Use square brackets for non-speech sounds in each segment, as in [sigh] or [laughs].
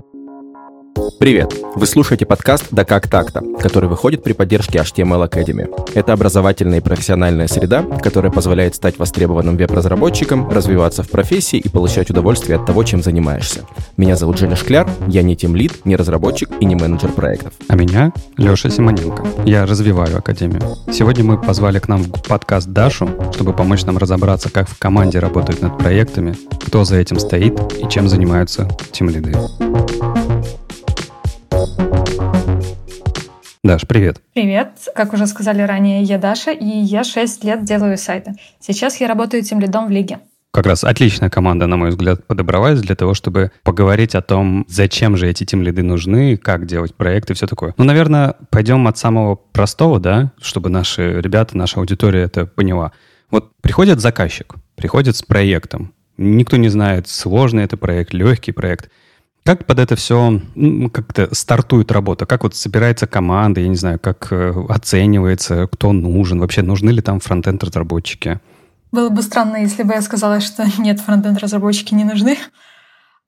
Thank you. Привет! Вы слушаете подкаст «Да как так-то», который выходит при поддержке HTML Academy. Это образовательная и профессиональная среда, которая позволяет стать востребованным веб-разработчиком, развиваться в профессии и получать удовольствие от того, чем занимаешься. Меня зовут Женя Шкляр, я не тимлид, не разработчик и не менеджер проектов. А меня Леша Симоненко. Я развиваю Академию. Сегодня мы позвали к нам в подкаст Дашу, чтобы помочь нам разобраться, как в команде работают над проектами, кто за этим стоит и чем занимаются тимлиды. Даш, привет. Привет. Как уже сказали ранее, я Даша, и я 6 лет делаю сайты. Сейчас я работаю тем лидом в Лиге. Как раз отличная команда, на мой взгляд, подобралась для того, чтобы поговорить о том, зачем же эти тем лиды нужны, как делать проекты и все такое. Ну, наверное, пойдем от самого простого, да, чтобы наши ребята, наша аудитория это поняла. Вот приходит заказчик, приходит с проектом. Никто не знает, сложный это проект, легкий проект – как под это все как-то стартует работа? Как вот собирается команда? Я не знаю, как э, оценивается, кто нужен? Вообще, нужны ли там фронтенд-разработчики? Было бы странно, если бы я сказала, что [laughs] нет, фронтенд-разработчики не нужны.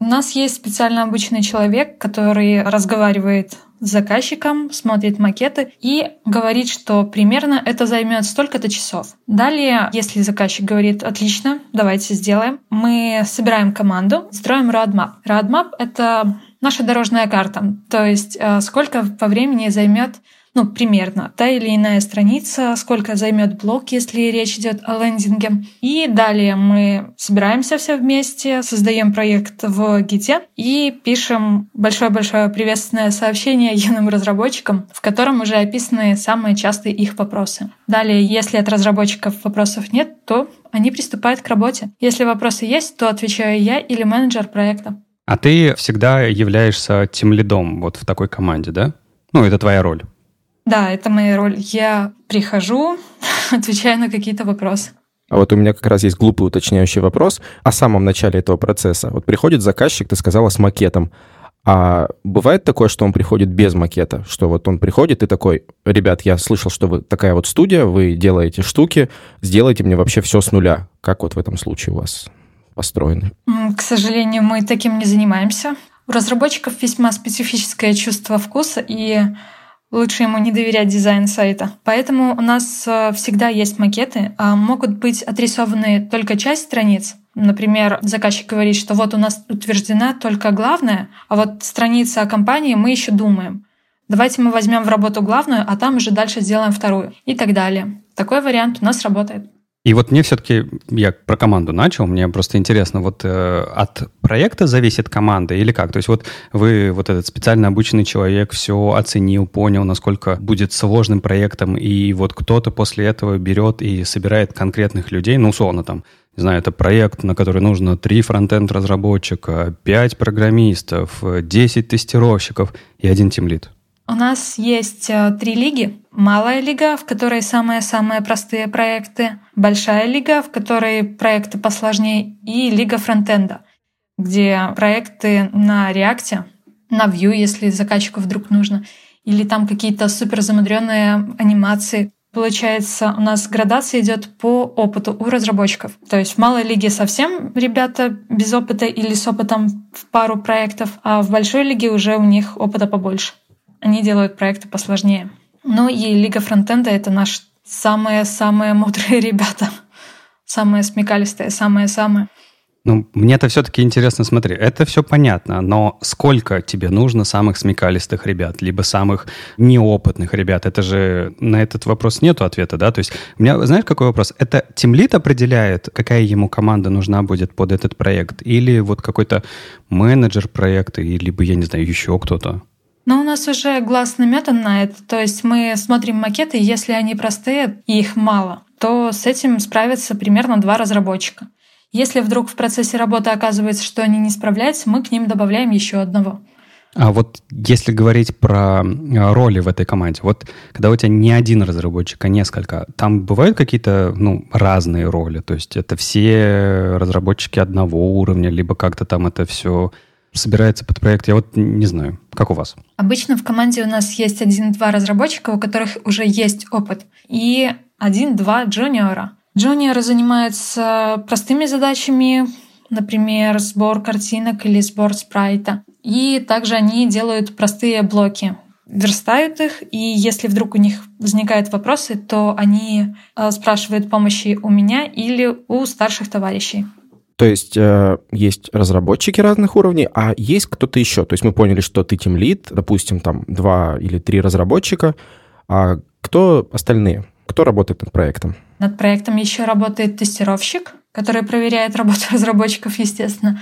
У нас есть специально обученный человек, который разговаривает с заказчиком, смотрит макеты и говорит, что примерно это займет столько-то часов. Далее, если заказчик говорит, отлично, давайте сделаем, мы собираем команду, строим roadmap. Roadmap — это наша дорожная карта, то есть э, сколько по времени займет ну, примерно, та или иная страница, сколько займет блок, если речь идет о лендинге. И далее мы собираемся все вместе, создаем проект в Гите и пишем большое-большое приветственное сообщение [laughs] юным разработчикам, в котором уже описаны самые частые их вопросы. Далее, если от разработчиков вопросов нет, то они приступают к работе. Если вопросы есть, то отвечаю я или менеджер проекта. А ты всегда являешься тем лидом вот в такой команде, да? Ну, это твоя роль. Да, это моя роль. Я прихожу, [laughs] отвечаю на какие-то вопросы. А вот у меня как раз есть глупый уточняющий вопрос о самом начале этого процесса. Вот приходит заказчик, ты сказала, с макетом. А бывает такое, что он приходит без макета, что вот он приходит и такой, ребят, я слышал, что вы такая вот студия, вы делаете штуки, сделайте мне вообще все с нуля. Как вот в этом случае у вас построены? К сожалению, мы таким не занимаемся. У разработчиков весьма специфическое чувство вкуса, и лучше ему не доверять дизайн сайта. Поэтому у нас э, всегда есть макеты, а могут быть отрисованы только часть страниц. Например, заказчик говорит, что вот у нас утверждена только главная, а вот страница о компании мы еще думаем. Давайте мы возьмем в работу главную, а там уже дальше сделаем вторую и так далее. Такой вариант у нас работает. И вот мне все-таки, я про команду начал, мне просто интересно, вот э, от проекта зависит команда или как? То есть вот вы, вот этот специально обученный человек, все оценил, понял, насколько будет сложным проектом, и вот кто-то после этого берет и собирает конкретных людей, ну, условно там, не знаю, это проект, на который нужно три фронтенд-разработчика, пять программистов, 10 тестировщиков и один тимлит. У нас есть э, три лиги. Малая лига, в которой самые-самые простые проекты, большая лига, в которой проекты посложнее, и лига фронтенда, где проекты на реакте, на Vue, если заказчику вдруг нужно, или там какие-то супер замудренные анимации. Получается, у нас градация идет по опыту у разработчиков. То есть в малой лиге совсем ребята без опыта или с опытом в пару проектов, а в большой лиге уже у них опыта побольше они делают проекты посложнее. Ну и Лига Фронтенда — это наши самые-самые мудрые [laughs] ребята. Самые смекалистые, самые-самые. Ну, мне это все-таки интересно, смотри, это все понятно, но сколько тебе нужно самых смекалистых ребят, либо самых неопытных ребят? Это же на этот вопрос нету ответа, да? То есть у меня, знаешь, какой вопрос? Это тимлит определяет, какая ему команда нужна будет под этот проект, или вот какой-то менеджер проекта, либо, я не знаю, еще кто-то? Но у нас уже глаз наметан на это. То есть мы смотрим макеты, если они простые и их мало, то с этим справятся примерно два разработчика. Если вдруг в процессе работы оказывается, что они не справляются, мы к ним добавляем еще одного. А вот если говорить про э, роли в этой команде, вот когда у тебя не один разработчик, а несколько, там бывают какие-то ну, разные роли? То есть это все разработчики одного уровня, либо как-то там это все собирается под проект? Я вот не знаю. Как у вас? Обычно в команде у нас есть один-два разработчика, у которых уже есть опыт, и один-два джуниора. Джуниоры занимаются простыми задачами, например, сбор картинок или сбор спрайта. И также они делают простые блоки, верстают их, и если вдруг у них возникают вопросы, то они э, спрашивают помощи у меня или у старших товарищей. То есть э, есть разработчики разных уровней, а есть кто-то еще. То есть мы поняли, что ты тем лид, допустим, там два или три разработчика, а кто остальные? Кто работает над проектом? Над проектом еще работает тестировщик, который проверяет работу [laughs] разработчиков, естественно,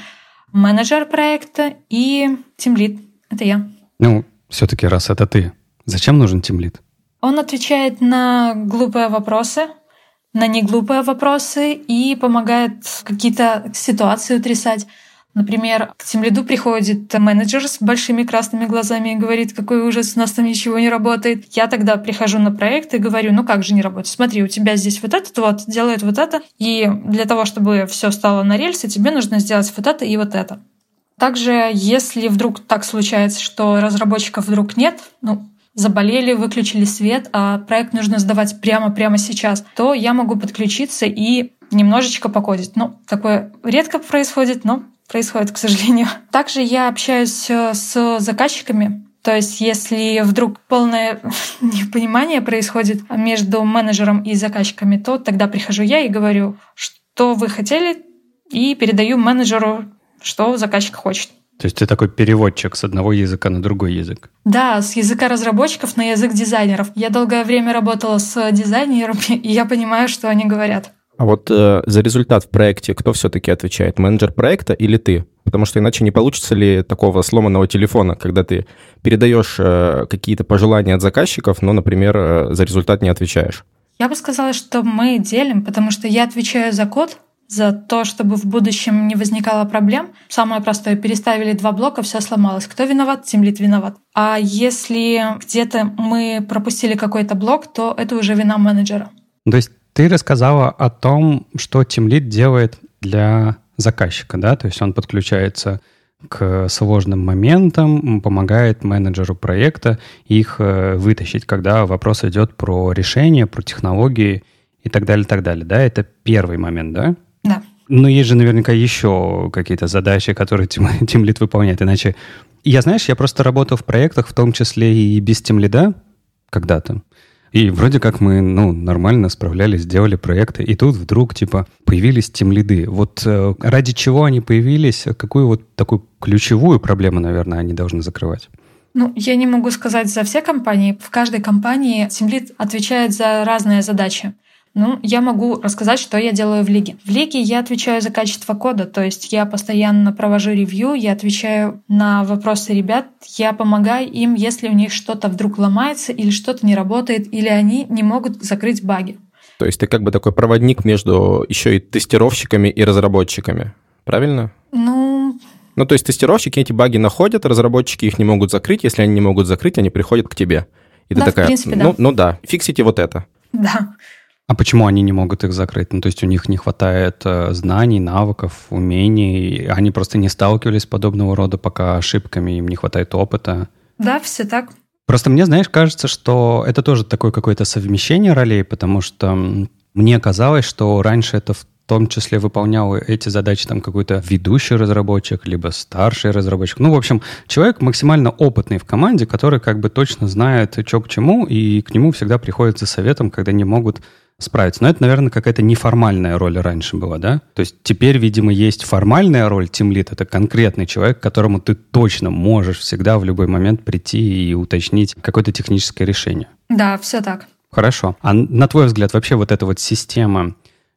менеджер проекта и тимлид. Это я. Ну, все-таки раз это ты, зачем нужен тимлид? Он отвечает на глупые вопросы, на неглупые вопросы и помогает какие-то ситуации утрясать. Например, к тимлиду приходит менеджер с большими красными глазами и говорит, какой ужас, у нас там ничего не работает. Я тогда прихожу на проект и говорю, ну как же не работает? Смотри, у тебя здесь вот этот вот делает вот это, и для того, чтобы все стало на рельсы, тебе нужно сделать вот это и вот это. Также, если вдруг так случается, что разработчиков вдруг нет, ну, заболели, выключили свет, а проект нужно сдавать прямо-прямо сейчас, то я могу подключиться и немножечко покодить. Ну, такое редко происходит, но происходит, к сожалению. [laughs] Также я общаюсь э, с заказчиками, то есть, если вдруг полное [laughs] непонимание происходит между менеджером и заказчиками, то тогда прихожу я и говорю, что вы хотели, и передаю менеджеру что заказчик хочет. То есть ты такой переводчик с одного языка на другой язык? Да, с языка разработчиков на язык дизайнеров. Я долгое время работала с дизайнерами, [laughs] и я понимаю, что они говорят. А вот э, за результат в проекте кто все-таки отвечает? Менеджер проекта или ты? Потому что иначе не получится ли такого сломанного телефона, когда ты передаешь э, какие-то пожелания от заказчиков, но, например, э, за результат не отвечаешь? Я бы сказала, что мы делим, потому что я отвечаю за код, за то, чтобы в будущем не возникало проблем. Самое простое, переставили два блока, все сломалось. Кто виноват? Тимлит виноват. А если где-то мы пропустили какой-то блок, то это уже вина менеджера. То есть ты рассказала о том, что Тимлит делает для заказчика, да? То есть он подключается к сложным моментам, помогает менеджеру проекта их э, вытащить, когда вопрос идет про решение, про технологии и так далее, так далее. Да, это первый момент, да? Но есть же наверняка еще какие-то задачи, которые Team Lead [laughs] выполняет. Иначе... Я, знаешь, я просто работал в проектах, в том числе и без Team Lead когда-то. И вроде как мы, ну, нормально справлялись, сделали проекты, и тут вдруг, типа, появились тимлиды. Вот э, ради чего они появились, какую вот такую ключевую проблему, наверное, они должны закрывать? Ну, я не могу сказать за все компании. В каждой компании тимлид отвечает за разные задачи. Ну, я могу рассказать, что я делаю в лиге. В лиге я отвечаю за качество кода, то есть я постоянно провожу ревью, я отвечаю на вопросы ребят, я помогаю им, если у них что-то вдруг ломается или что-то не работает, или они не могут закрыть баги. То есть ты как бы такой проводник между еще и тестировщиками и разработчиками, правильно? Ну, ну, то есть тестировщики эти баги находят, разработчики их не могут закрыть. Если они не могут закрыть, они приходят к тебе. И да, ты такая, в принципе, ну, да. ну да, фиксите вот это. Да. А почему они не могут их закрыть? Ну, то есть у них не хватает э, знаний, навыков, умений, они просто не сталкивались с подобного рода пока ошибками, им не хватает опыта. Да, все так. Просто мне, знаешь, кажется, что это тоже такое какое-то совмещение ролей, потому что мне казалось, что раньше это в том числе выполнял эти задачи там какой-то ведущий разработчик, либо старший разработчик. Ну, в общем, человек максимально опытный в команде, который как бы точно знает, что к чему, и к нему всегда приходят за советом, когда не могут справиться. Но это, наверное, какая-то неформальная роль раньше была, да? То есть теперь, видимо, есть формальная роль тимлит. Это конкретный человек, к которому ты точно можешь всегда в любой момент прийти и уточнить какое-то техническое решение. Да, все так. Хорошо. А на твой взгляд, вообще вот эта вот система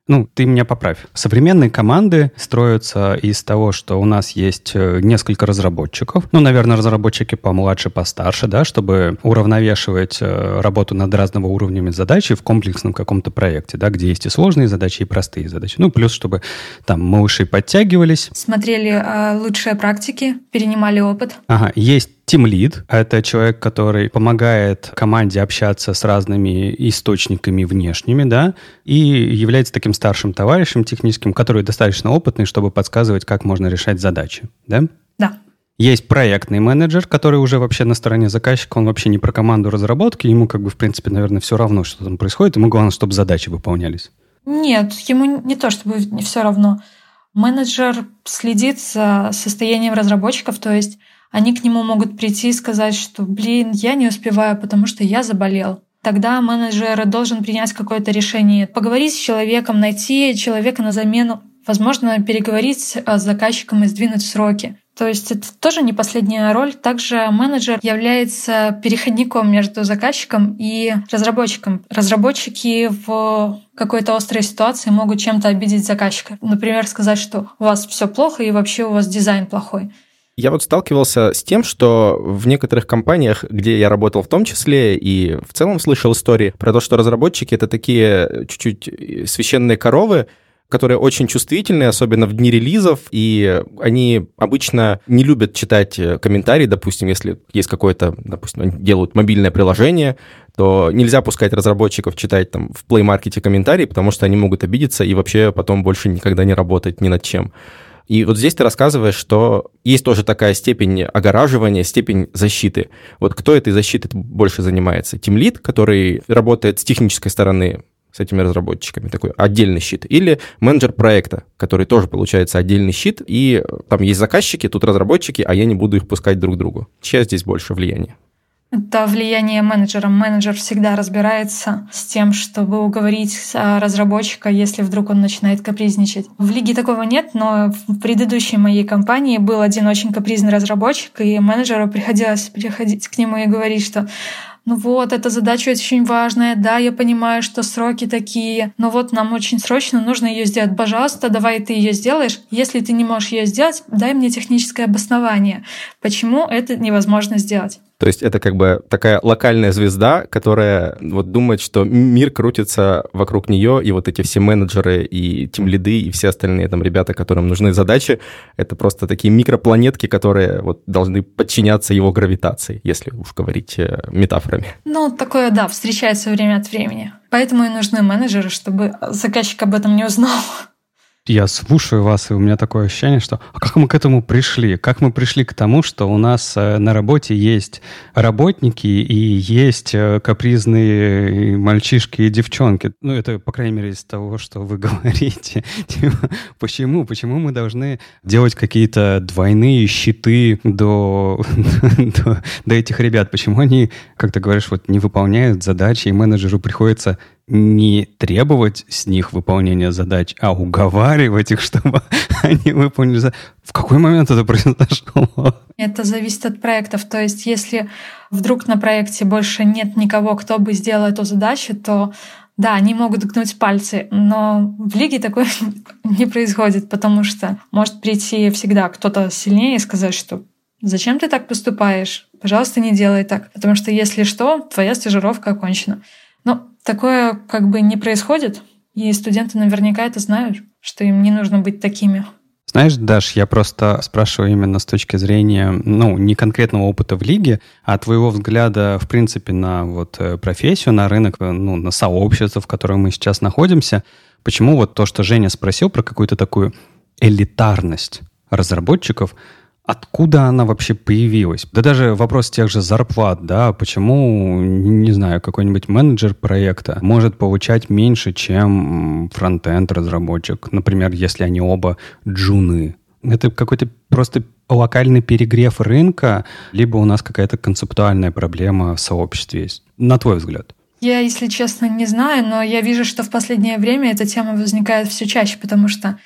ну, ты меня поправь. Современные команды строятся из того, что у нас есть э, несколько разработчиков. Ну, наверное, разработчики помладше, постарше, да, чтобы уравновешивать э, работу над разного уровнями задачи в комплексном каком-то проекте, да, где есть и сложные задачи, и простые задачи. Ну, плюс, чтобы там малыши подтягивались. Смотрели э, лучшие практики, перенимали опыт. Ага, есть Team Lead — это человек, который помогает команде общаться с разными источниками внешними, да, и является таким старшим товарищем техническим, который достаточно опытный, чтобы подсказывать, как можно решать задачи, да? Да. Есть проектный менеджер, который уже вообще на стороне заказчика, он вообще не про команду разработки, ему как бы, в принципе, наверное, все равно, что там происходит, ему главное, чтобы задачи выполнялись. Нет, ему не то чтобы все равно. Менеджер следит за состоянием разработчиков, то есть они к нему могут прийти и сказать, что, блин, я не успеваю, потому что я заболел. Тогда менеджер должен принять какое-то решение, поговорить с человеком, найти человека на замену, возможно, переговорить с заказчиком и сдвинуть сроки. То есть это тоже не последняя роль. Также менеджер является переходником между заказчиком и разработчиком. Разработчики в какой-то острой ситуации могут чем-то обидеть заказчика. Например, сказать, что у вас все плохо и вообще у вас дизайн плохой. Я вот сталкивался с тем, что в некоторых компаниях, где я работал в том числе, и в целом слышал истории про то, что разработчики — это такие чуть-чуть священные коровы, которые очень чувствительны, особенно в дни релизов, и они обычно не любят читать э, комментарии, допустим, если есть какое-то, допустим, они делают мобильное приложение, то нельзя пускать разработчиков читать там в Play Market комментарии, потому что они могут обидеться и вообще потом больше никогда не работать ни над чем. И вот здесь ты рассказываешь, что есть тоже такая степень огораживания, степень защиты. Вот кто этой защитой больше занимается? Тимлит, который работает с технической стороны с этими разработчиками, такой отдельный щит, или менеджер проекта, который тоже получается отдельный щит, и там есть заказчики, тут разработчики, а я не буду их пускать друг к другу. Чья здесь больше влияние? Это влияние менеджера. Менеджер всегда разбирается с тем, чтобы уговорить разработчика, если вдруг он начинает капризничать. В лиге такого нет, но в предыдущей моей компании был один очень капризный разработчик, и менеджеру приходилось приходить к нему и говорить, что ну вот, эта задача очень важная, да, я понимаю, что сроки такие, но вот нам очень срочно нужно ее сделать. Пожалуйста, давай ты ее сделаешь. Если ты не можешь ее сделать, дай мне техническое обоснование, почему это невозможно сделать. То есть это как бы такая локальная звезда, которая вот думает, что мир крутится вокруг нее, и вот эти все менеджеры и тем лиды и все остальные там ребята, которым нужны задачи, это просто такие микропланетки, которые вот должны подчиняться его гравитации, если уж говорить э, метафорами. Ну, такое, да, встречается время от времени. Поэтому и нужны менеджеры, чтобы заказчик об этом не узнал. Я слушаю вас, и у меня такое ощущение, что а как мы к этому пришли? Как мы пришли к тому, что у нас э, на работе есть работники и есть э, капризные мальчишки и девчонки? Ну, это, по крайней мере, из того, что вы [laughs] говорите. Типа, почему? Почему мы должны делать какие-то двойные щиты до, [laughs] до, до этих ребят? Почему они, как ты говоришь, вот не выполняют задачи, и менеджеру приходится не требовать с них выполнения задач, а уговаривать их, [laughs] чтобы они выполнили задачи. В какой момент это произошло? Это зависит от проектов. То есть если вдруг на проекте больше нет никого, кто бы сделал эту задачу, то да, они могут гнуть пальцы, но в лиге такое [laughs] не происходит, потому что может прийти всегда кто-то сильнее и сказать, что зачем ты так поступаешь? Пожалуйста, не делай так, потому что если что, твоя стажировка окончена. Но такое как бы не происходит, и студенты наверняка это знают, что им не нужно быть такими. Знаешь, Даш, я просто спрашиваю именно с точки зрения, ну, не конкретного опыта в лиге, а твоего взгляда, в принципе, на вот э, профессию, на рынок, э, ну, на сообщество, в котором мы сейчас находимся. Почему вот то, что Женя спросил про какую-то такую элитарность разработчиков, Откуда она вообще появилась? Да даже вопрос тех же зарплат, да, почему, не знаю, какой-нибудь менеджер проекта может получать меньше, чем фронтенд разработчик, например, если они оба джуны. Это какой-то просто локальный перегрев рынка, либо у нас какая-то концептуальная проблема в сообществе есть, на твой взгляд? Я, если честно, не знаю, но я вижу, что в последнее время эта тема возникает все чаще, потому что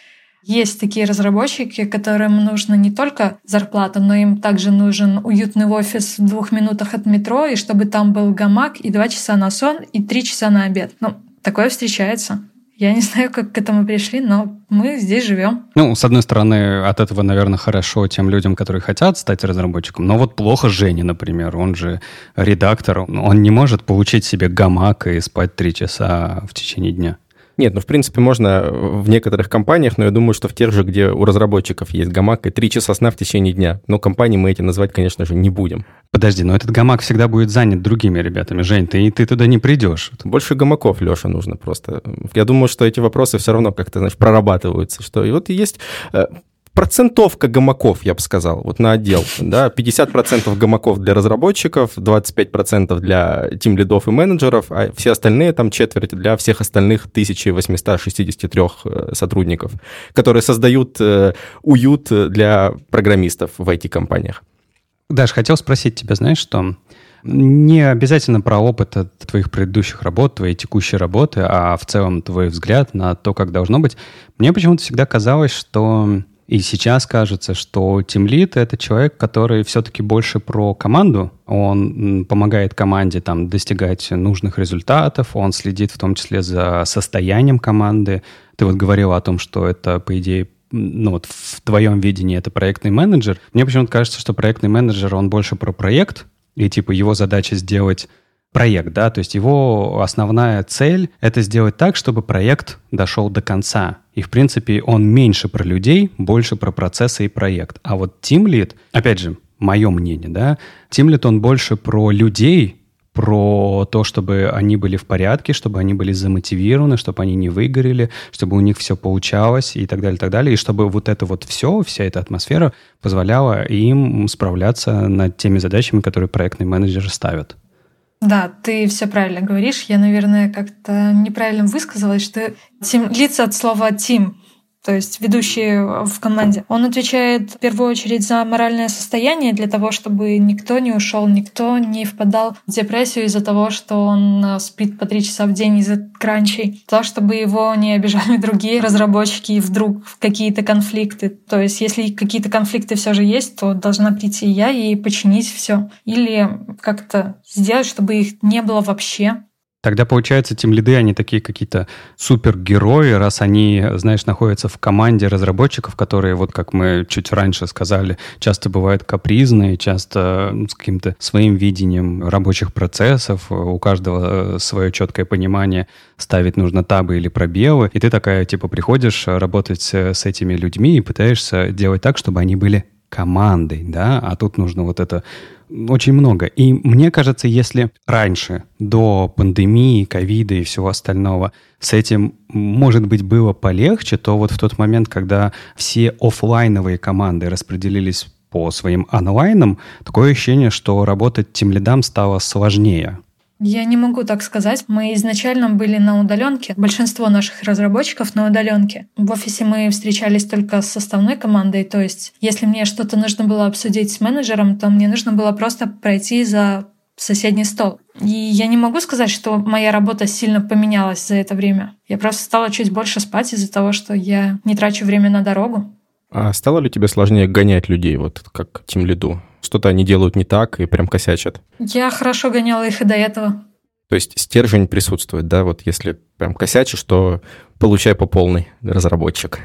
есть такие разработчики, которым нужно не только зарплата, но им также нужен уютный офис в двух минутах от метро, и чтобы там был гамак, и два часа на сон, и три часа на обед. Ну, такое встречается. Я не [laughs] знаю, как к этому пришли, но мы здесь живем. Ну, с одной стороны, от этого, наверное, хорошо тем людям, которые хотят стать разработчиком. Но вот плохо Жене, например. Он же редактор. Он не может получить себе гамак и спать три часа в течение дня. Нет, ну, в принципе, можно в некоторых компаниях, но я думаю, что в тех же, где у разработчиков есть гамак и три часа сна в течение дня. Но компании мы эти назвать, конечно же, не будем. Подожди, но этот гамак всегда будет занят другими ребятами. Жень, ты, ты туда не придешь. Больше гамаков, Леша, нужно просто. Я думаю, что эти вопросы все равно как-то, знаешь, прорабатываются. Что и вот есть э, процентовка гамаков, я бы сказал, вот на отдел. Да, 50% гамаков для разработчиков, 25% для тим лидов и менеджеров, а все остальные, там четверть для всех остальных 1863 э, сотрудников, которые создают э, уют для программистов в IT-компаниях. Даш, хотел спросить тебя, знаешь что? Не обязательно про опыт от твоих предыдущих работ, твоей текущей работы, а в целом твой взгляд на то, как должно быть. Мне почему-то всегда казалось, что и сейчас кажется, что тимлит — это человек, который все-таки больше про команду. Он помогает команде там, достигать нужных результатов, он следит в том числе за состоянием команды. Ты вот говорила о том, что это, по идее, ну вот в твоем видении это проектный менеджер. Мне почему-то кажется, что проектный менеджер, он больше про проект, и типа его задача сделать проект, да, то есть его основная цель — это сделать так, чтобы проект дошел до конца. И, в принципе, он меньше про людей, больше про процессы и проект. А вот Team Lead, опять же, мое мнение, да, Team Lead, он больше про людей, про то, чтобы они были в порядке, чтобы они были замотивированы, чтобы они не выгорели, чтобы у них все получалось и так далее, и так далее. И чтобы вот это вот все, вся эта атмосфера позволяла им справляться над теми задачами, которые проектный менеджер ставит. Да, ты все правильно говоришь. Я, наверное, как-то неправильно высказалась, что тим, лица от слова «тим», то есть ведущий в команде. Он отвечает в первую очередь за моральное состояние для того, чтобы никто не ушел, никто не впадал в депрессию из-за того, что он э, спит по три часа в день из-за кранчей, то, чтобы его не обижали [laughs] другие разработчики и вдруг какие-то конфликты. То есть если какие-то конфликты все же есть, то должна прийти я и починить все. Или как-то сделать, чтобы их не было вообще. Тогда, получается, тем лиды, они такие какие-то супергерои, раз они, знаешь, находятся в команде разработчиков, которые, вот как мы чуть раньше сказали, часто бывают капризные, часто с каким-то своим видением рабочих процессов, у каждого э, свое четкое понимание, ставить нужно табы или пробелы, и ты такая, типа, приходишь работать с этими людьми и пытаешься делать так, чтобы они были командой, да, а тут нужно вот это очень много. И мне кажется, если раньше, до пандемии, ковида и всего остального, с этим, может быть, было полегче, то вот в тот момент, когда все офлайновые команды распределились по своим онлайнам, такое ощущение, что работать тем лидам стало сложнее. Я не могу так сказать. Мы изначально были на удаленке. Большинство наших разработчиков на удаленке. В офисе мы встречались только с составной командой. То есть, если мне что-то нужно было обсудить с менеджером, то мне нужно было просто пройти за соседний стол. И я не могу сказать, что моя работа сильно поменялась за это время. Я просто стала чуть больше спать из-за того, что я не трачу время на дорогу. А стало ли тебе сложнее гонять людей, вот как тем лиду? Что-то они делают не так и прям косячат. Я хорошо гоняла их и до этого. То есть стержень присутствует, да, вот если прям косячишь, то получай по полной разработчик.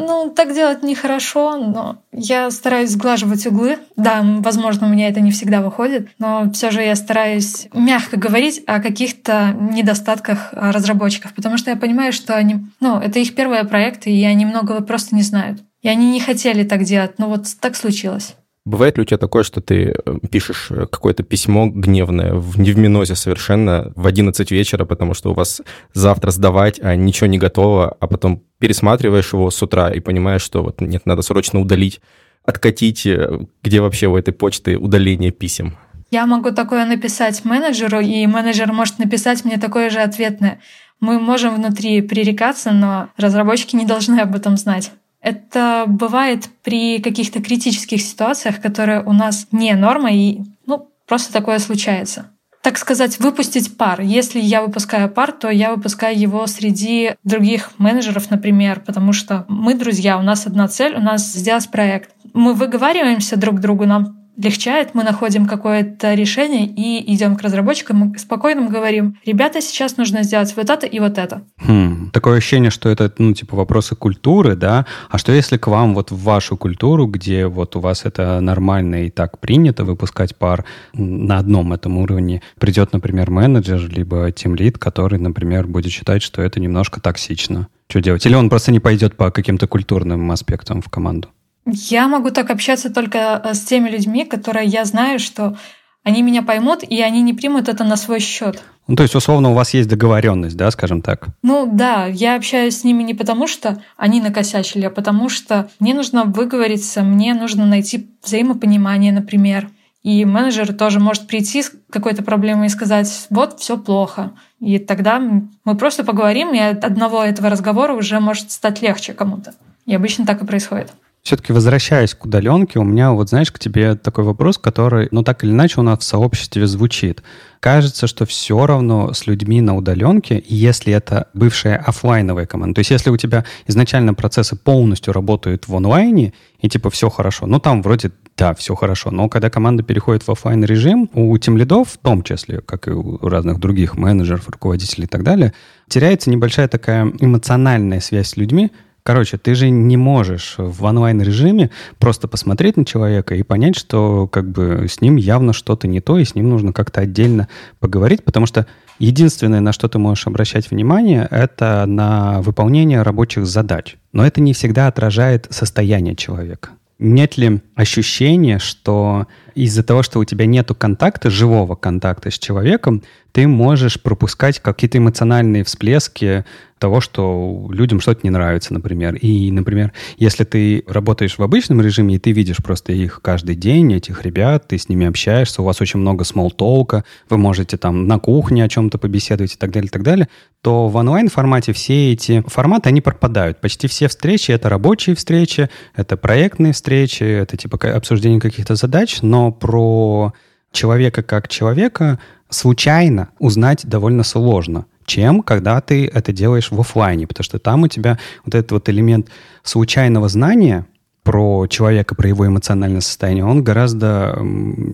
Ну, так делать нехорошо, но я стараюсь сглаживать углы. Да, возможно, у меня это не всегда выходит, но все же я стараюсь мягко говорить о каких-то недостатках разработчиков, потому что я понимаю, что они, ну, это их первые проекты, и они многого просто не знают. И они не хотели так делать, но вот так случилось. Бывает ли у тебя такое, что ты э, пишешь э, какое-то письмо гневное, в, не в минозе совершенно, в 11 вечера, потому что у вас завтра сдавать, а ничего не готово, а потом пересматриваешь его с утра и понимаешь, что вот нет, надо срочно удалить, откатить, э, где вообще у этой почты удаление писем? Я могу такое написать менеджеру, и менеджер может написать мне такое же ответное. Мы можем внутри пререкаться, но разработчики не должны об этом знать. Это бывает при каких-то критических ситуациях, которые у нас не норма, и ну, просто такое случается. Так сказать, выпустить пар. Если я выпускаю пар, то я выпускаю его среди других менеджеров, например, потому что мы друзья, у нас одна цель, у нас сделать проект. Мы выговариваемся друг другу, нам легчает, мы находим какое-то решение и идем к разработчикам, мы спокойно говорим, ребята, сейчас нужно сделать вот это и вот это. Хм, такое ощущение, что это, ну, типа, вопросы культуры, да? А что если к вам вот в вашу культуру, где вот у вас это нормально и так принято выпускать пар на одном этом уровне, придет, например, менеджер, либо тимлид, который, например, будет считать, что это немножко токсично? Что делать? Или он просто не пойдет по каким-то культурным аспектам в команду? Я могу так общаться только э, с теми людьми, которые я знаю, что они меня поймут, и они не примут это на свой счет. Ну, то есть, условно, у вас есть договоренность, да, скажем так? Ну да, я общаюсь с ними не потому, что они накосячили, а потому что мне нужно выговориться, мне нужно найти взаимопонимание, например. И менеджер тоже может прийти с какой-то проблемой и сказать, вот, все плохо. И тогда мы просто поговорим, и от одного этого разговора уже может стать легче кому-то. И обычно так и происходит. Все-таки возвращаясь к удаленке, у меня вот, знаешь, к тебе такой вопрос, который, ну, так или иначе у нас в сообществе звучит. Кажется, что все равно с людьми на удаленке, если это бывшая офлайновая команда, то есть если у тебя изначально процессы полностью работают в онлайне, и типа все хорошо, ну, там вроде да, все хорошо. Но когда команда переходит в офлайн режим, у тем лидов, в том числе, как и у разных других менеджеров, руководителей и так далее, теряется небольшая такая эмоциональная связь с людьми, Короче, ты же не можешь в онлайн-режиме просто посмотреть на человека и понять, что как бы с ним явно что-то не то, и с ним нужно как-то отдельно поговорить, потому что единственное, на что ты можешь обращать внимание, это на выполнение рабочих задач. Но это не всегда отражает состояние человека. Нет ли ощущения, что из-за того, что у тебя нету контакта, живого контакта с человеком, ты можешь пропускать какие-то эмоциональные всплески того, что людям что-то не нравится, например. И, например, если ты работаешь в обычном режиме, и ты видишь просто их каждый день, этих ребят, ты с ними общаешься, у вас очень много смолтолка, вы можете там на кухне о чем-то побеседовать и так далее, и так далее, то в онлайн-формате все эти форматы, они пропадают. Почти все встречи — это рабочие встречи, это проектные встречи, это типа обсуждение каких-то задач, но про человека как человека случайно узнать довольно сложно, чем когда ты это делаешь в офлайне, потому что там у тебя вот этот вот элемент случайного знания про человека, про его эмоциональное состояние, он гораздо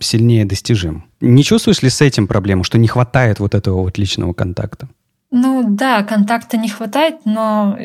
сильнее достижим. Не чувствуешь ли с этим проблему, что не хватает вот этого вот личного контакта? Ну да, контакта не хватает, но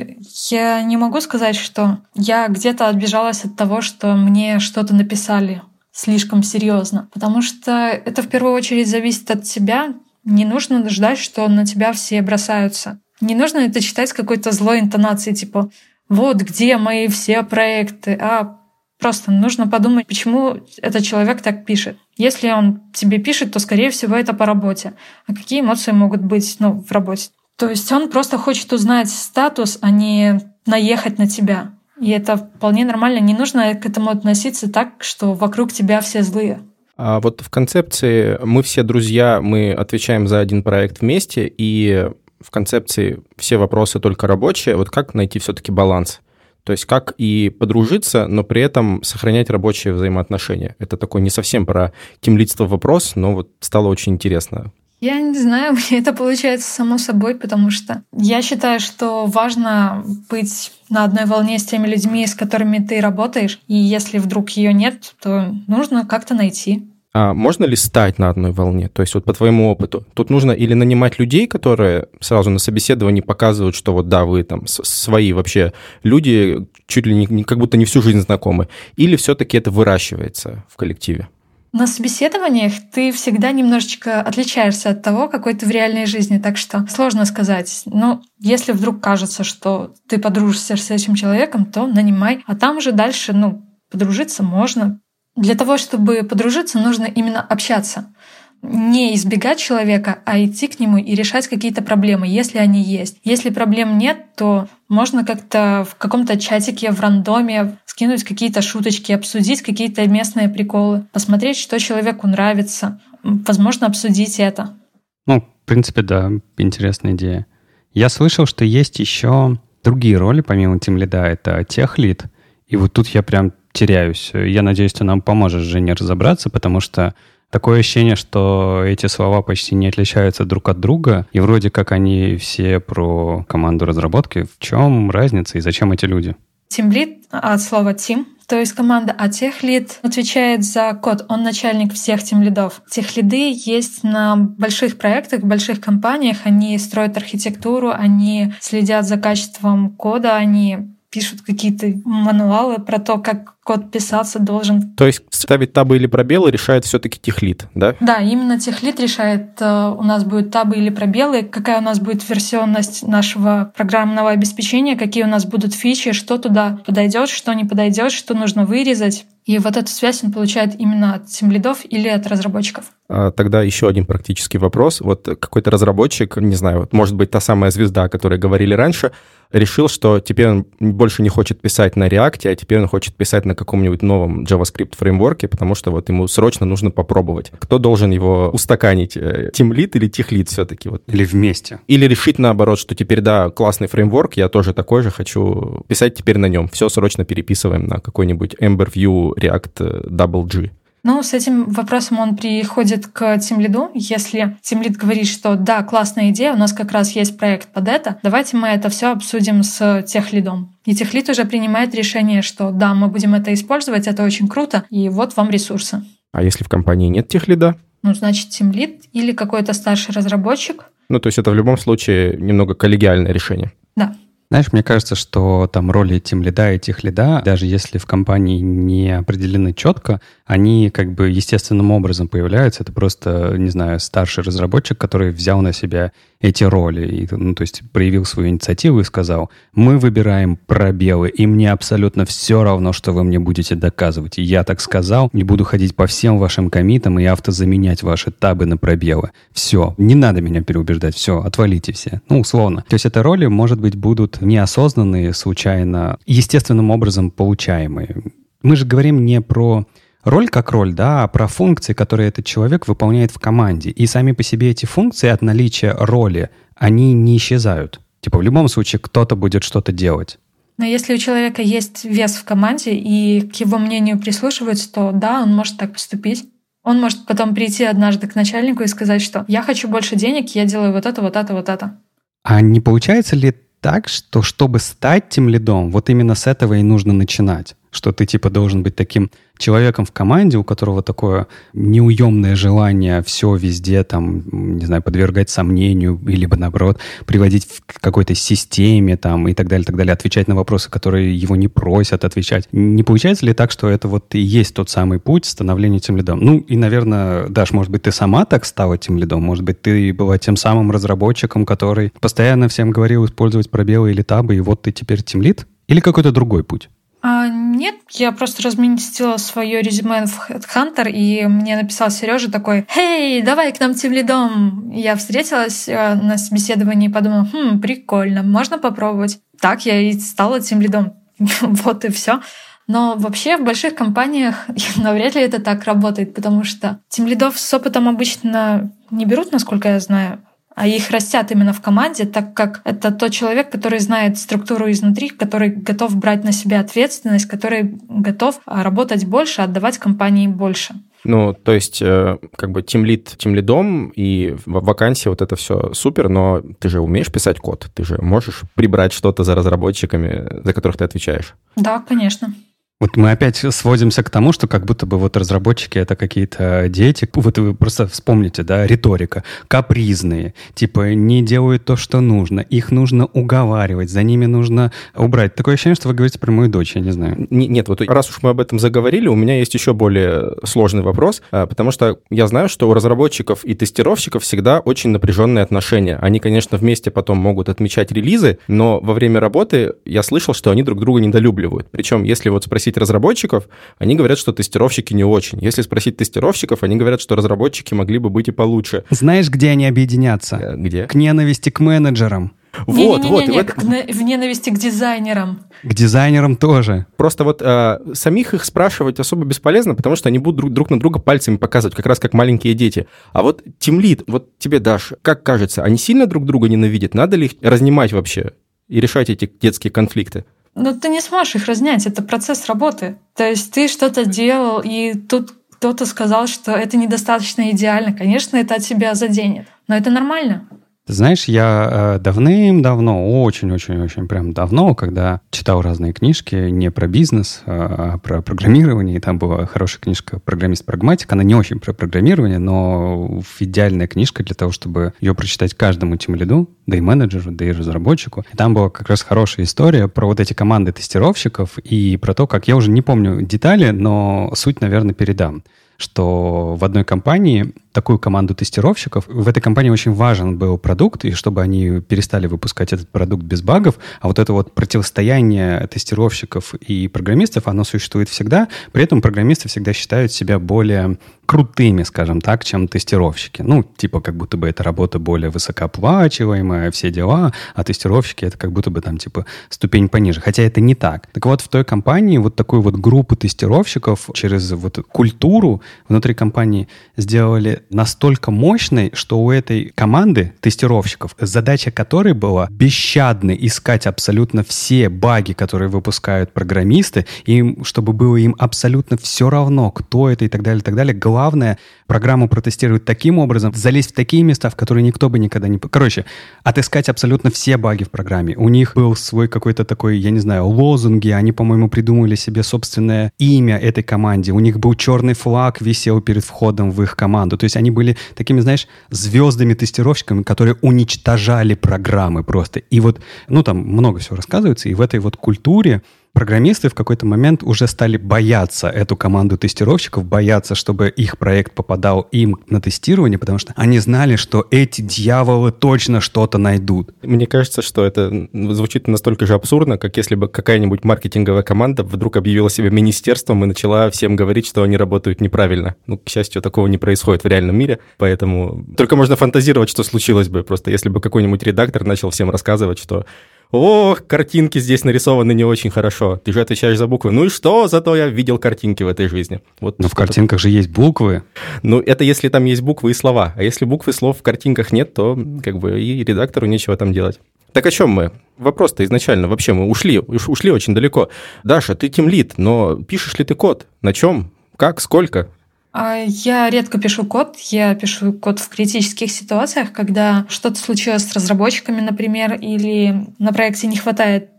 я не могу сказать, что я где-то отбежалась от того, что мне что-то написали слишком серьезно, потому что это в первую очередь зависит от тебя. Не нужно ждать, что на тебя все бросаются. Не нужно это читать с какой-то злой интонацией, типа «вот где мои все проекты», а просто нужно подумать, почему этот человек так пишет. Если он тебе пишет, то, скорее всего, это по работе. А какие эмоции могут быть ну, в работе? То есть он просто хочет узнать статус, а не наехать на тебя. И это вполне нормально. Не нужно к этому относиться так, что вокруг тебя все злые. А вот в концепции «мы все друзья, мы отвечаем за один проект вместе», и в концепции «все вопросы только рабочие», вот как найти все-таки баланс? То есть как и подружиться, но при этом сохранять рабочие взаимоотношения. Это такой не совсем про темлидство вопрос, но вот стало очень интересно. Я не знаю, [laughs] мне это получается само собой, потому что я считаю, что важно быть на одной волне с теми людьми, с которыми ты работаешь, и если вдруг ее нет, то нужно как-то найти. А можно ли стать на одной волне? То есть вот по твоему опыту, тут нужно или нанимать людей, которые сразу на собеседовании показывают, что вот да, вы там свои вообще люди, чуть ли не как будто не всю жизнь знакомы, или все-таки это выращивается в коллективе? На собеседованиях ты всегда немножечко отличаешься от того, какой ты в реальной жизни, так что сложно сказать. Но если вдруг кажется, что ты подружишься с этим человеком, то нанимай. А там уже дальше, ну, подружиться можно. Для того, чтобы подружиться, нужно именно общаться не избегать человека, а идти к нему и решать какие-то проблемы, если они есть. Если проблем нет, то можно как-то в каком-то чатике в рандоме скинуть какие-то шуточки, обсудить какие-то местные приколы, посмотреть, что человеку нравится, возможно, обсудить это. Ну, в принципе, да, интересная идея. Я слышал, что есть еще другие роли, помимо Тим Лида, это техлид. И вот тут я прям теряюсь. Я надеюсь, ты нам поможешь, Женя, разобраться, потому что Такое ощущение, что эти слова почти не отличаются друг от друга, и вроде как они все про команду разработки. В чем разница и зачем эти люди? Тимлит от слова «тим», то есть команда, а техлид отвечает за код, он начальник всех тимлидов. Техлиды есть на больших проектах, больших компаниях, они строят архитектуру, они следят за качеством кода, они пишут какие-то мануалы про то, как код писаться должен. То есть ставить табы или пробелы решает все-таки техлит, да? Да, именно техлит решает, э, у нас будут табы или пробелы, какая у нас будет версионность нашего программного обеспечения, какие у нас будут фичи, что туда подойдет, что не подойдет, что нужно вырезать. И вот эту связь он получает именно от тимлидов или от разработчиков. А, тогда еще один практический вопрос. Вот какой-то разработчик, не знаю, вот может быть та самая звезда, о которой говорили раньше, решил, что теперь он больше не хочет писать на React, а теперь он хочет писать на каком-нибудь новом JavaScript фреймворке, потому что вот ему срочно нужно попробовать. Кто должен его устаканить? Тимлит э, или тихлит все-таки? Вот. Или вместе? Или решить наоборот, что теперь, да, классный фреймворк, я тоже такой же хочу писать теперь на нем. Все срочно переписываем на какой-нибудь Ember View React э, Double G. Ну, с этим вопросом он приходит к тимлиду. Если тимлид говорит, что да, классная идея, у нас как раз есть проект под это, давайте мы это все обсудим с техлидом. И техлид уже принимает решение, что да, мы будем это использовать, это очень круто, и вот вам ресурсы. А если в компании нет техлида? Ну, значит, тимлид или какой-то старший разработчик. Ну, то есть это в любом случае немного коллегиальное решение. Да. Знаешь, мне кажется, что там роли тем лида и тех лида, даже если в компании не определены четко, они как бы естественным образом появляются. Это просто, не знаю, старший разработчик, который взял на себя эти роли. И, ну, то есть проявил свою инициативу и сказал, мы выбираем пробелы, и мне абсолютно все равно, что вы мне будете доказывать. И я так сказал, не буду ходить по всем вашим комитам и автозаменять ваши табы на пробелы. Все, не надо меня переубеждать, все, отвалите все. Ну, условно. То есть это роли, может быть, будут неосознанные, случайно, естественным образом получаемые. Мы же говорим не про роль как роль, да, а про функции, которые этот человек выполняет в команде. И сами по себе эти функции от наличия роли, они не исчезают. Типа в любом случае кто-то будет что-то делать. Но если у человека есть вес в команде и к его мнению прислушиваются, то да, он может так поступить. Он может потом прийти однажды к начальнику и сказать, что я хочу больше денег, я делаю вот это, вот это, вот это. А не получается ли так, что чтобы стать тем лидом, вот именно с этого и нужно начинать? Что ты типа должен быть таким человеком в команде, у которого такое неуемное желание все везде там, не знаю, подвергать сомнению, или наоборот, приводить к какой-то системе там и так далее, так далее, отвечать на вопросы, которые его не просят отвечать. Не получается ли так, что это вот и есть тот самый путь становления тем лидом? Ну и, наверное, Даш, может быть, ты сама так стала тем лидом? Может быть, ты была тем самым разработчиком, который постоянно всем говорил использовать пробелы или табы, и вот ты теперь тем лид? Или какой-то другой путь? А, нет, я просто разместила свое резюме в Headhunter, и мне написал Сережа такой, «Хей, давай к нам тем лидом!» Я встретилась э, на собеседовании и подумала, «Хм, прикольно, можно попробовать?» Так я и стала тем лидом. [laughs] вот и все. Но вообще в больших компаниях [laughs] навряд ли это так работает, потому что тем лидов с опытом обычно не берут, насколько я знаю а их растят именно в команде, так как это тот человек, который знает структуру изнутри, который готов брать на себя ответственность, который готов а, работать больше, отдавать компании больше. Ну, то есть, э, как бы тим лид тим лидом и в вакансии вот это все супер, но ты же умеешь писать код, ты же можешь прибрать что-то за разработчиками, за которых ты отвечаешь. Да, конечно. Вот мы опять сводимся к тому, что как будто бы вот разработчики это какие-то дети. Вот вы просто вспомните, да, риторика. Капризные. Типа не делают то, что нужно. Их нужно уговаривать. За ними нужно убрать. Такое ощущение, что вы говорите про мою дочь, я не знаю. Нет, вот раз уж мы об этом заговорили, у меня есть еще более сложный вопрос, а, потому что я знаю, что у разработчиков и тестировщиков всегда очень напряженные отношения. Они, конечно, вместе потом могут отмечать релизы, но во время работы я слышал, что они друг друга недолюбливают. Причем, если вот спросить спросить разработчиков, они говорят, что тестировщики не очень. Если спросить тестировщиков, они говорят, что разработчики могли бы быть и получше. Знаешь, где они объединятся? Э, где? К ненависти к менеджерам. Вот, не, не, не, вот. Не, не, это... В ненависти к дизайнерам. К дизайнерам тоже. Просто вот э, самих их спрашивать особо бесполезно, потому что они будут друг, друг на друга пальцами показывать, как раз как маленькие дети. А вот тимлит, вот тебе, Даш, как кажется, они сильно друг друга ненавидят? Надо ли их разнимать вообще и решать эти детские конфликты? Но ты не сможешь их разнять, это процесс работы. То есть ты что-то делал, и тут кто-то сказал, что это недостаточно идеально. Конечно, это от тебя заденет, но это нормально. Знаешь, я э, давным-давно, очень-очень-очень прям давно, когда читал разные книжки не про бизнес, а про программирование, и там была хорошая книжка «Программист-прагматик», она не очень про программирование, но идеальная книжка для того, чтобы ее прочитать каждому тем лиду, да и менеджеру, да и разработчику. И там была как раз хорошая история про вот эти команды тестировщиков и про то, как, я уже не помню детали, но суть, наверное, передам что в одной компании такую команду тестировщиков. В этой компании очень важен был продукт, и чтобы они перестали выпускать этот продукт без багов, а вот это вот противостояние тестировщиков и программистов, оно существует всегда. При этом программисты всегда считают себя более крутыми, скажем так, чем тестировщики. Ну, типа, как будто бы эта работа более высокооплачиваемая, все дела, а тестировщики это как будто бы там, типа, ступень пониже. Хотя это не так. Так вот, в той компании вот такую вот группу тестировщиков через вот культуру внутри компании сделали настолько мощной, что у этой команды тестировщиков, задача которой была бесщадно искать абсолютно все баги, которые выпускают программисты, и чтобы было им абсолютно все равно, кто это и так далее, и так далее. Главное, программу протестировать таким образом, залезть в такие места, в которые никто бы никогда не... Короче, отыскать абсолютно все баги в программе. У них был свой какой-то такой, я не знаю, лозунги, они, по-моему, придумали себе собственное имя этой команде. У них был черный флаг, висел перед входом в их команду. То есть они были такими, знаешь, звездами-тестировщиками, которые уничтожали программы просто. И вот, ну, там много всего рассказывается, и в этой вот культуре программисты в какой-то момент уже стали бояться эту команду тестировщиков, бояться, чтобы их проект попадал им на тестирование, потому что они знали, что эти дьяволы точно что-то найдут. Мне кажется, что это звучит настолько же абсурдно, как если бы какая-нибудь маркетинговая команда вдруг объявила себя министерством и начала всем говорить, что они работают неправильно. Ну, к счастью, такого не происходит в реальном мире, поэтому только можно фантазировать, что случилось бы, просто если бы какой-нибудь редактор начал всем рассказывать, что о, картинки здесь нарисованы не очень хорошо. Ты же отвечаешь за буквы. Ну и что, зато я видел картинки в этой жизни. Вот Но в картинках же есть буквы. Ну, это если там есть буквы и слова. А если букв и слов в картинках нет, то как бы и редактору нечего там делать. Так о чем мы? Вопрос-то изначально. Вообще мы ушли, ушли очень далеко. Даша, ты тимлит, но пишешь ли ты код? На чем? Как? Сколько? А, я редко пишу код. Я пишу код в критических ситуациях, когда что-то случилось с разработчиками, например, или на проекте не хватает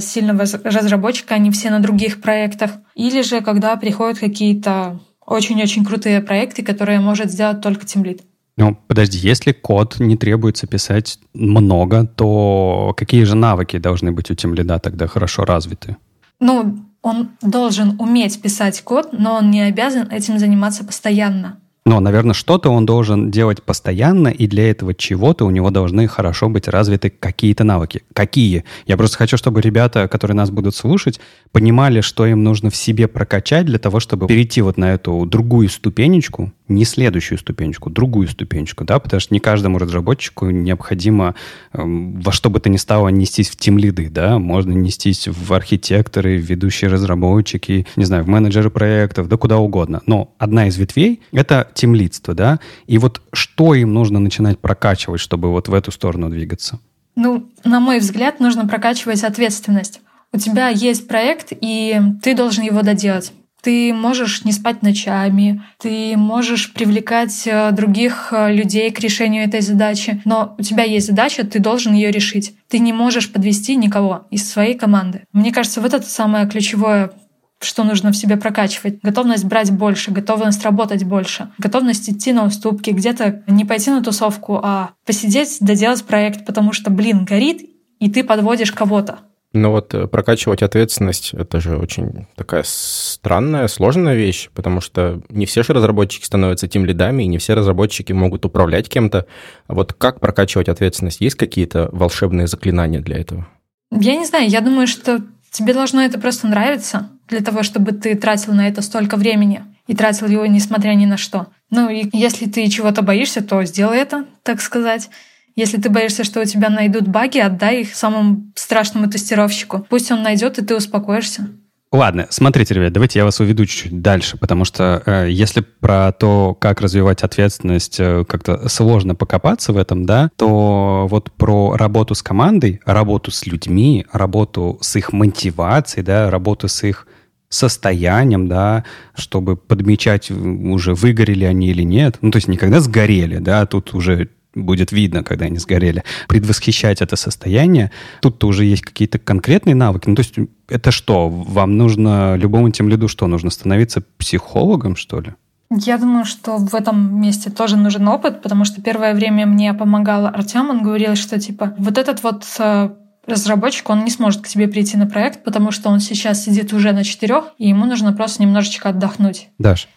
сильного разработчика, они все на других проектах. Или же когда приходят какие-то очень-очень крутые проекты, которые может сделать только тимлит. Ну, подожди, если код не требуется писать много, то какие же навыки должны быть у тимлида тогда хорошо развиты? Ну, он должен уметь писать код, но он не обязан этим заниматься постоянно. Но, наверное, что-то он должен делать постоянно, и для этого чего-то у него должны хорошо быть развиты какие-то навыки. Какие? Я просто хочу, чтобы ребята, которые нас будут слушать, понимали, что им нужно в себе прокачать для того, чтобы перейти вот на эту другую ступенечку, не следующую ступенечку, другую ступенечку, да, потому что не каждому разработчику необходимо э, во что бы то ни стало нестись в тимлиды, да, можно нестись в архитекторы, в ведущие разработчики, не знаю, в менеджеры проектов, да куда угодно. Но одна из ветвей — это тимлидство, да, и вот что им нужно начинать прокачивать, чтобы вот в эту сторону двигаться? Ну, на мой взгляд, нужно прокачивать ответственность. У тебя есть проект, и ты должен его доделать. Ты можешь не спать ночами, ты можешь привлекать э, других э, людей к решению этой задачи, но у тебя есть задача, ты должен ее решить. Ты не можешь подвести никого из своей команды. Мне кажется, вот это самое ключевое что нужно в себе прокачивать. Готовность брать больше, готовность работать больше, готовность идти на уступки, где-то не пойти на тусовку, а посидеть, доделать проект, потому что, блин, горит, и ты подводишь кого-то. Но вот э, прокачивать ответственность — это же очень такая странная, сложная вещь, потому что не все же разработчики становятся тем лидами, и не все разработчики могут управлять кем-то. А вот как прокачивать ответственность? Есть какие-то волшебные заклинания для этого? Я не знаю, я думаю, что тебе должно это просто нравиться для того, чтобы ты тратил на это столько времени и тратил его несмотря ни на что. Ну и если ты чего-то боишься, то сделай это, так сказать. Если ты боишься, что у тебя найдут баги, отдай их самому страшному тестировщику. Пусть он найдет, и ты успокоишься. Ладно, смотрите, ребят, давайте я вас уведу чуть-чуть дальше, потому что э, если про то, как развивать ответственность, э, как-то сложно покопаться в этом, да, то вот про работу с командой, работу с людьми, работу с их мотивацией, да, работу с их состоянием, да, чтобы подмечать уже выгорели они или нет. Ну, то есть никогда сгорели, да, тут уже будет видно, когда они сгорели, предвосхищать это состояние. Тут-то уже есть какие-то конкретные навыки. Ну, то есть это что? Вам нужно, любому тем лиду что, нужно становиться психологом, что ли? Я думаю, что в этом месте тоже нужен опыт, потому что первое время мне помогал Артем, он говорил, что типа вот этот вот э, разработчик, он не сможет к тебе прийти на проект, потому что он сейчас сидит уже на четырех, и ему нужно просто немножечко отдохнуть. Даш,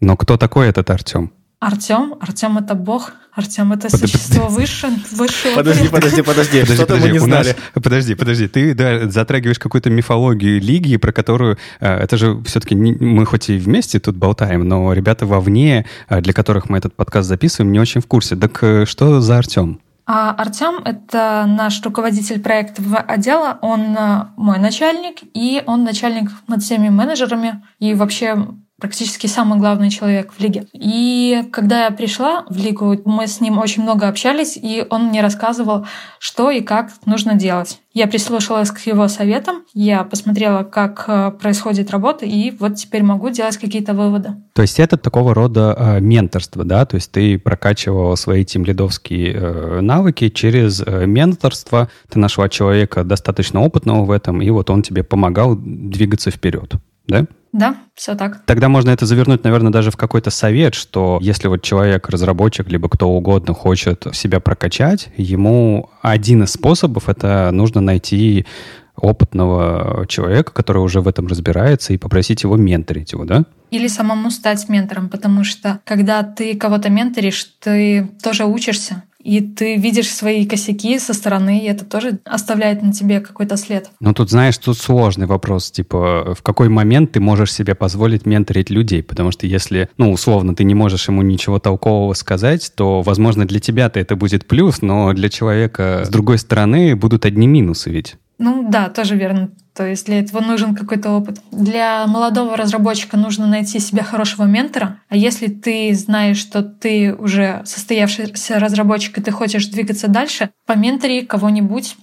но кто такой этот Артем? Артем, Артем это бог, Артем это существо выше, высшего. Подожди, подожди, подожди, что-то мы не знали. Подожди, подожди, ты да, затрагиваешь какую-то мифологию лиги, про которую э, это же все-таки мы хоть и вместе тут болтаем, но ребята вовне, э, для которых мы этот подкаст записываем, не очень в курсе. Так э, что за Артем? А Артем — это наш руководитель проектов отдела, он мой начальник, и он начальник над всеми менеджерами, и вообще практически самый главный человек в лиге. И когда я пришла в лигу, мы с ним очень много общались, и он мне рассказывал, что и как нужно делать. Я прислушалась к его советам, я посмотрела, как э, происходит работа, и вот теперь могу делать какие-то выводы. То есть это такого рода э, менторство, да? То есть ты прокачивал свои тимлидовские э, навыки через э, менторство, ты нашла человека достаточно опытного в этом, и вот он тебе помогал двигаться вперед, да? Да, все так. Тогда можно это завернуть, наверное, даже в какой-то совет, что если вот человек, разработчик, либо кто угодно хочет себя прокачать, ему один из способов это нужно найти опытного человека, который уже в этом разбирается, и попросить его менторить его, да? Или самому стать ментором, потому что когда ты кого-то менторишь, ты тоже учишься, и ты видишь свои косяки со стороны, и это тоже оставляет на тебе какой-то след. Ну, тут, знаешь, тут сложный вопрос, типа, в какой момент ты можешь себе позволить менторить людей, потому что если, ну, условно, ты не можешь ему ничего толкового сказать, то, возможно, для тебя-то это будет плюс, но для человека с другой стороны будут одни минусы ведь. Ну да, тоже верно. То есть для этого нужен какой-то опыт. Для молодого разработчика нужно найти себе хорошего ментора. А если ты знаешь, что ты уже состоявшийся разработчик и ты хочешь двигаться дальше, поментори кого-нибудь.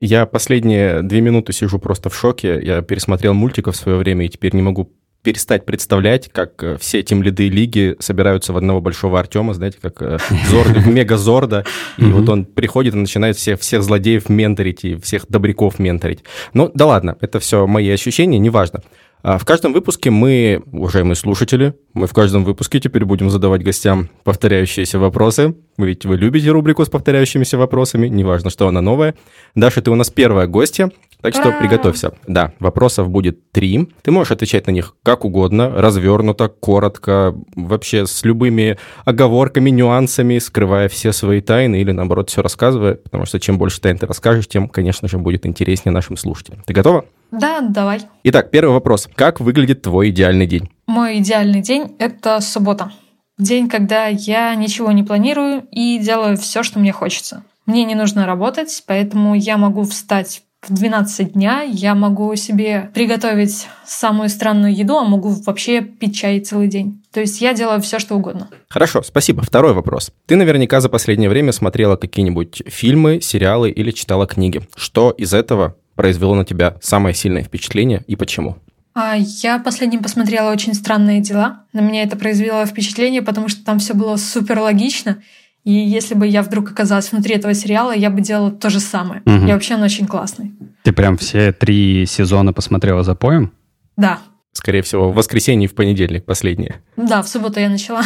Я последние две минуты сижу просто в шоке. Я пересмотрел мультиков в свое время и теперь не могу перестать представлять, как э, все тем лиды лиги собираются в одного большого Артема, знаете, как э, Зорд, [laughs] Мега-Зорда, и вот он приходит и начинает всех, всех злодеев менторить и всех добряков менторить. Ну, да ладно, это все мои ощущения, неважно. А в каждом выпуске мы, уважаемые слушатели, мы в каждом выпуске теперь будем задавать гостям повторяющиеся вопросы. Ведь вы любите рубрику с повторяющимися вопросами, неважно, что она новая. Даша, ты у нас первая гостья, так что приготовься. Да, вопросов будет три. Ты можешь отвечать на них как угодно, развернуто, коротко, вообще с любыми оговорками, нюансами, скрывая все свои тайны или, наоборот, все рассказывая, потому что чем больше тайн ты расскажешь, тем, конечно же, будет интереснее нашим слушателям. Ты готова? Да, давай. Итак, первый вопрос. Как выглядит твой идеальный день? Мой идеальный день — это суббота. День, когда я ничего не планирую и делаю все, что мне хочется. Мне не нужно работать, поэтому я могу встать в 12 дня я могу себе приготовить самую странную еду, а могу вообще пить чай целый день. То есть я делаю все, что угодно. Хорошо, спасибо. Второй вопрос. Ты наверняка за последнее время смотрела какие-нибудь фильмы, сериалы или читала книги. Что из этого произвело на тебя самое сильное впечатление и почему? А я последним посмотрела «Очень странные дела». На меня это произвело впечатление, потому что там все было супер логично. И если бы я вдруг оказалась внутри этого сериала, я бы делала то же самое. Угу. И вообще он очень классный. Ты прям все три сезона посмотрела за поем? Да. Скорее всего, в воскресенье и в понедельник последнее. Да, в субботу я начала.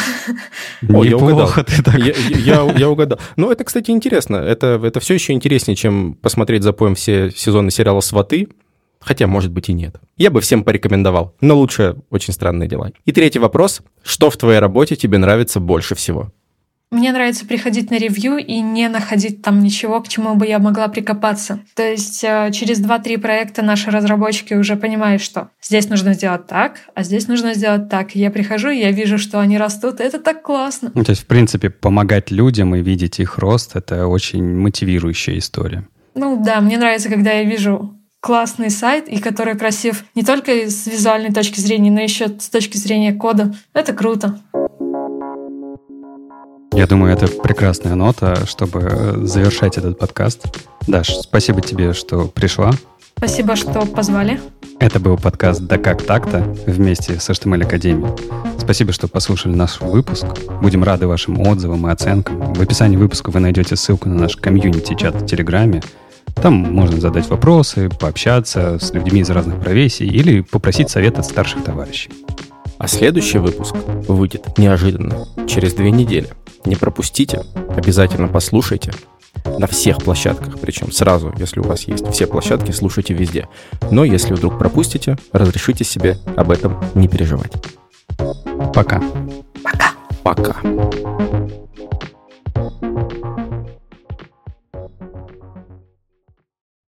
О, я угадал. Ты так. Я, я, я угадал. Ну, это, кстати, интересно. Это, это все еще интереснее, чем посмотреть за поем все сезоны сериала «Сваты», Хотя, может быть, и нет. Я бы всем порекомендовал, но лучше очень странные дела. И третий вопрос. Что в твоей работе тебе нравится больше всего? Мне нравится приходить на ревью и не находить там ничего, к чему бы я могла прикопаться. То есть э, через 2-3 проекта наши разработчики уже понимают, что здесь нужно сделать так, а здесь нужно сделать так. И я прихожу, и я вижу, что они растут. Это так классно. Ну, то есть, в принципе, помогать людям и видеть их рост — это очень мотивирующая история. Ну да, мне нравится, когда я вижу классный сайт, и который красив не только с визуальной точки зрения, но еще с точки зрения кода. Это круто. Я думаю, это прекрасная нота, чтобы э, завершать этот подкаст. Даш, спасибо тебе, что пришла. Спасибо, что позвали. Это был подкаст «Да как так-то» вместе с HTML Академией. Спасибо, что послушали наш выпуск. Будем рады вашим отзывам и оценкам. В описании выпуска вы найдете ссылку на наш комьюнити-чат в Телеграме. Там можно задать вопросы, пообщаться с людьми из разных профессий или попросить совет от старших товарищей. А следующий выпуск выйдет неожиданно, через две недели. Не пропустите, обязательно послушайте. На всех площадках, причем сразу, если у вас есть все площадки, слушайте везде. Но если вдруг пропустите, разрешите себе об этом не переживать. Пока. Пока. Пока.